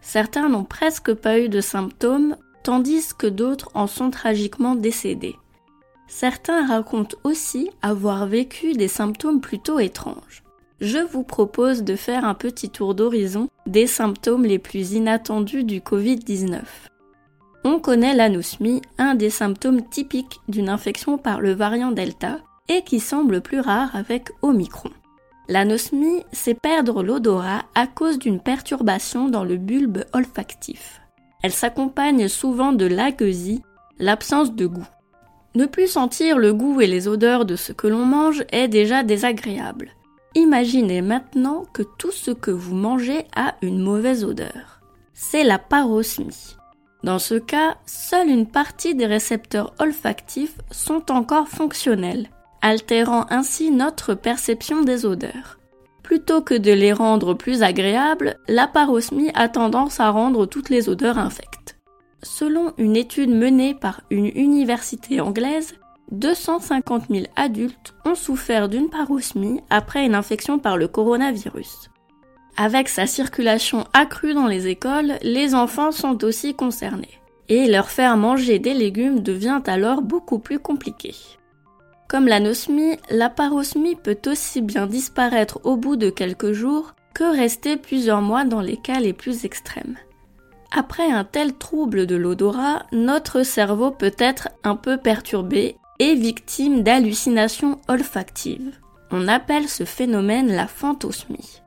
Certains n'ont presque pas eu de symptômes, tandis que d'autres en sont tragiquement décédés. Certains racontent aussi avoir vécu des symptômes plutôt étranges. Je vous propose de faire un petit tour d'horizon des symptômes les plus inattendus du Covid-19. On connaît l'anosmie, un des symptômes typiques d'une infection par le variant Delta et qui semble plus rare avec Omicron. L'anosmie, c'est perdre l'odorat à cause d'une perturbation dans le bulbe olfactif. Elle s'accompagne souvent de l'agueusie, l'absence de goût. Ne plus sentir le goût et les odeurs de ce que l'on mange est déjà désagréable. Imaginez maintenant que tout ce que vous mangez a une mauvaise odeur. C'est la parosmie. Dans ce cas, seule une partie des récepteurs olfactifs sont encore fonctionnels altérant ainsi notre perception des odeurs. Plutôt que de les rendre plus agréables, la parosmie a tendance à rendre toutes les odeurs infectes. Selon une étude menée par une université anglaise, 250 000 adultes ont souffert d'une parosmie après une infection par le coronavirus. Avec sa circulation accrue dans les écoles, les enfants sont aussi concernés. Et leur faire manger des légumes devient alors beaucoup plus compliqué. Comme l'anosmie, la parosmie peut aussi bien disparaître au bout de quelques jours que rester plusieurs mois dans les cas les plus extrêmes. Après un tel trouble de l'odorat, notre cerveau peut être un peu perturbé et victime d'hallucinations olfactives. On appelle ce phénomène la phantosmie.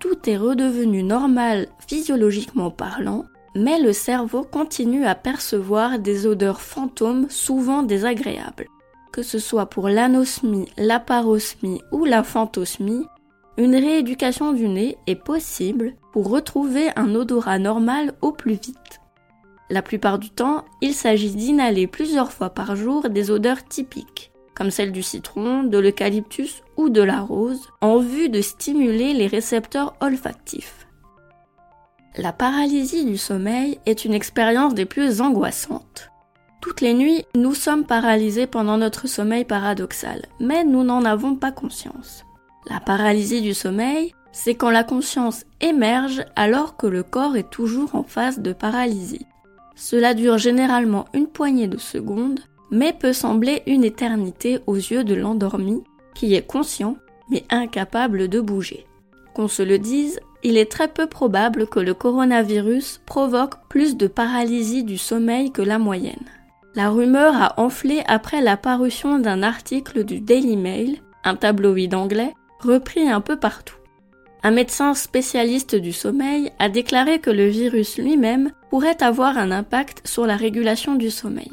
Tout est redevenu normal physiologiquement parlant, mais le cerveau continue à percevoir des odeurs fantômes souvent désagréables que ce soit pour l'anosmie, la parosmie ou la phantosmie, une rééducation du nez est possible pour retrouver un odorat normal au plus vite. La plupart du temps, il s'agit d'inhaler plusieurs fois par jour des odeurs typiques, comme celle du citron, de l'eucalyptus ou de la rose, en vue de stimuler les récepteurs olfactifs. La paralysie du sommeil est une expérience des plus angoissantes. Toutes les nuits, nous sommes paralysés pendant notre sommeil paradoxal, mais nous n'en avons pas conscience. La paralysie du sommeil, c'est quand la conscience émerge alors que le corps est toujours en phase de paralysie. Cela dure généralement une poignée de secondes, mais peut sembler une éternité aux yeux de l'endormi, qui est conscient mais incapable de bouger. Qu'on se le dise, il est très peu probable que le coronavirus provoque plus de paralysie du sommeil que la moyenne. La rumeur a enflé après la parution d'un article du Daily Mail, un tabloïd anglais, repris un peu partout. Un médecin spécialiste du sommeil a déclaré que le virus lui-même pourrait avoir un impact sur la régulation du sommeil.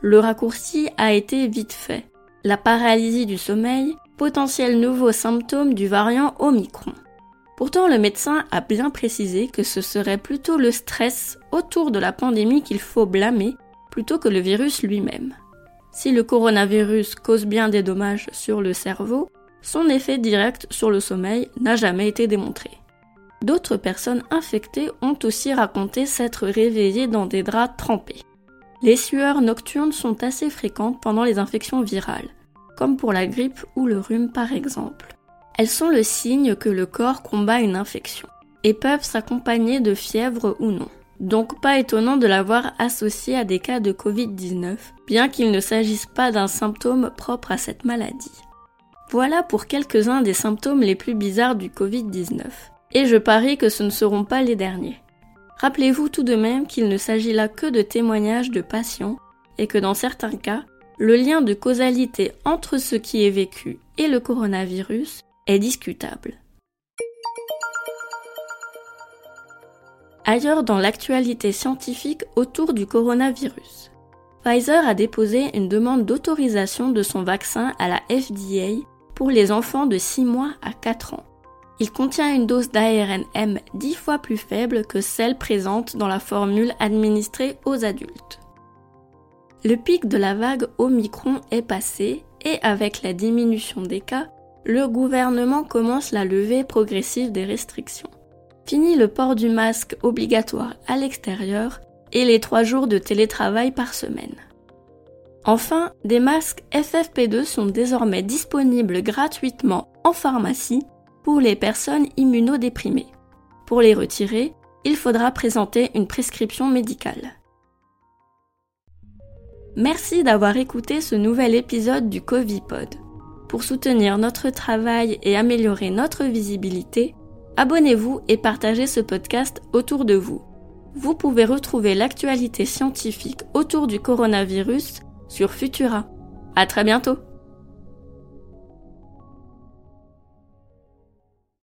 Le raccourci a été vite fait. La paralysie du sommeil, potentiel nouveau symptôme du variant Omicron. Pourtant, le médecin a bien précisé que ce serait plutôt le stress autour de la pandémie qu'il faut blâmer plutôt que le virus lui-même. Si le coronavirus cause bien des dommages sur le cerveau, son effet direct sur le sommeil n'a jamais été démontré. D'autres personnes infectées ont aussi raconté s'être réveillées dans des draps trempés. Les sueurs nocturnes sont assez fréquentes pendant les infections virales, comme pour la grippe ou le rhume par exemple. Elles sont le signe que le corps combat une infection, et peuvent s'accompagner de fièvre ou non donc pas étonnant de l'avoir associé à des cas de Covid-19, bien qu'il ne s'agisse pas d'un symptôme propre à cette maladie. Voilà pour quelques-uns des symptômes les plus bizarres du Covid-19, et je parie que ce ne seront pas les derniers. Rappelez-vous tout de même qu'il ne s'agit là que de témoignages de patients, et que dans certains cas, le lien de causalité entre ce qui est vécu et le coronavirus est discutable. Ailleurs dans l'actualité scientifique autour du coronavirus. Pfizer a déposé une demande d'autorisation de son vaccin à la FDA pour les enfants de 6 mois à 4 ans. Il contient une dose d'ARNM dix fois plus faible que celle présente dans la formule administrée aux adultes. Le pic de la vague Omicron est passé et avec la diminution des cas, le gouvernement commence la levée progressive des restrictions. Fini le port du masque obligatoire à l'extérieur et les trois jours de télétravail par semaine. Enfin, des masques FFP2 sont désormais disponibles gratuitement en pharmacie pour les personnes immunodéprimées. Pour les retirer, il faudra présenter une prescription médicale. Merci d'avoir écouté ce nouvel épisode du Covipod. Pour soutenir notre travail et améliorer notre visibilité, abonnez-vous et partagez ce podcast autour de vous. Vous pouvez retrouver l'actualité scientifique autour du coronavirus sur Futura. À très bientôt!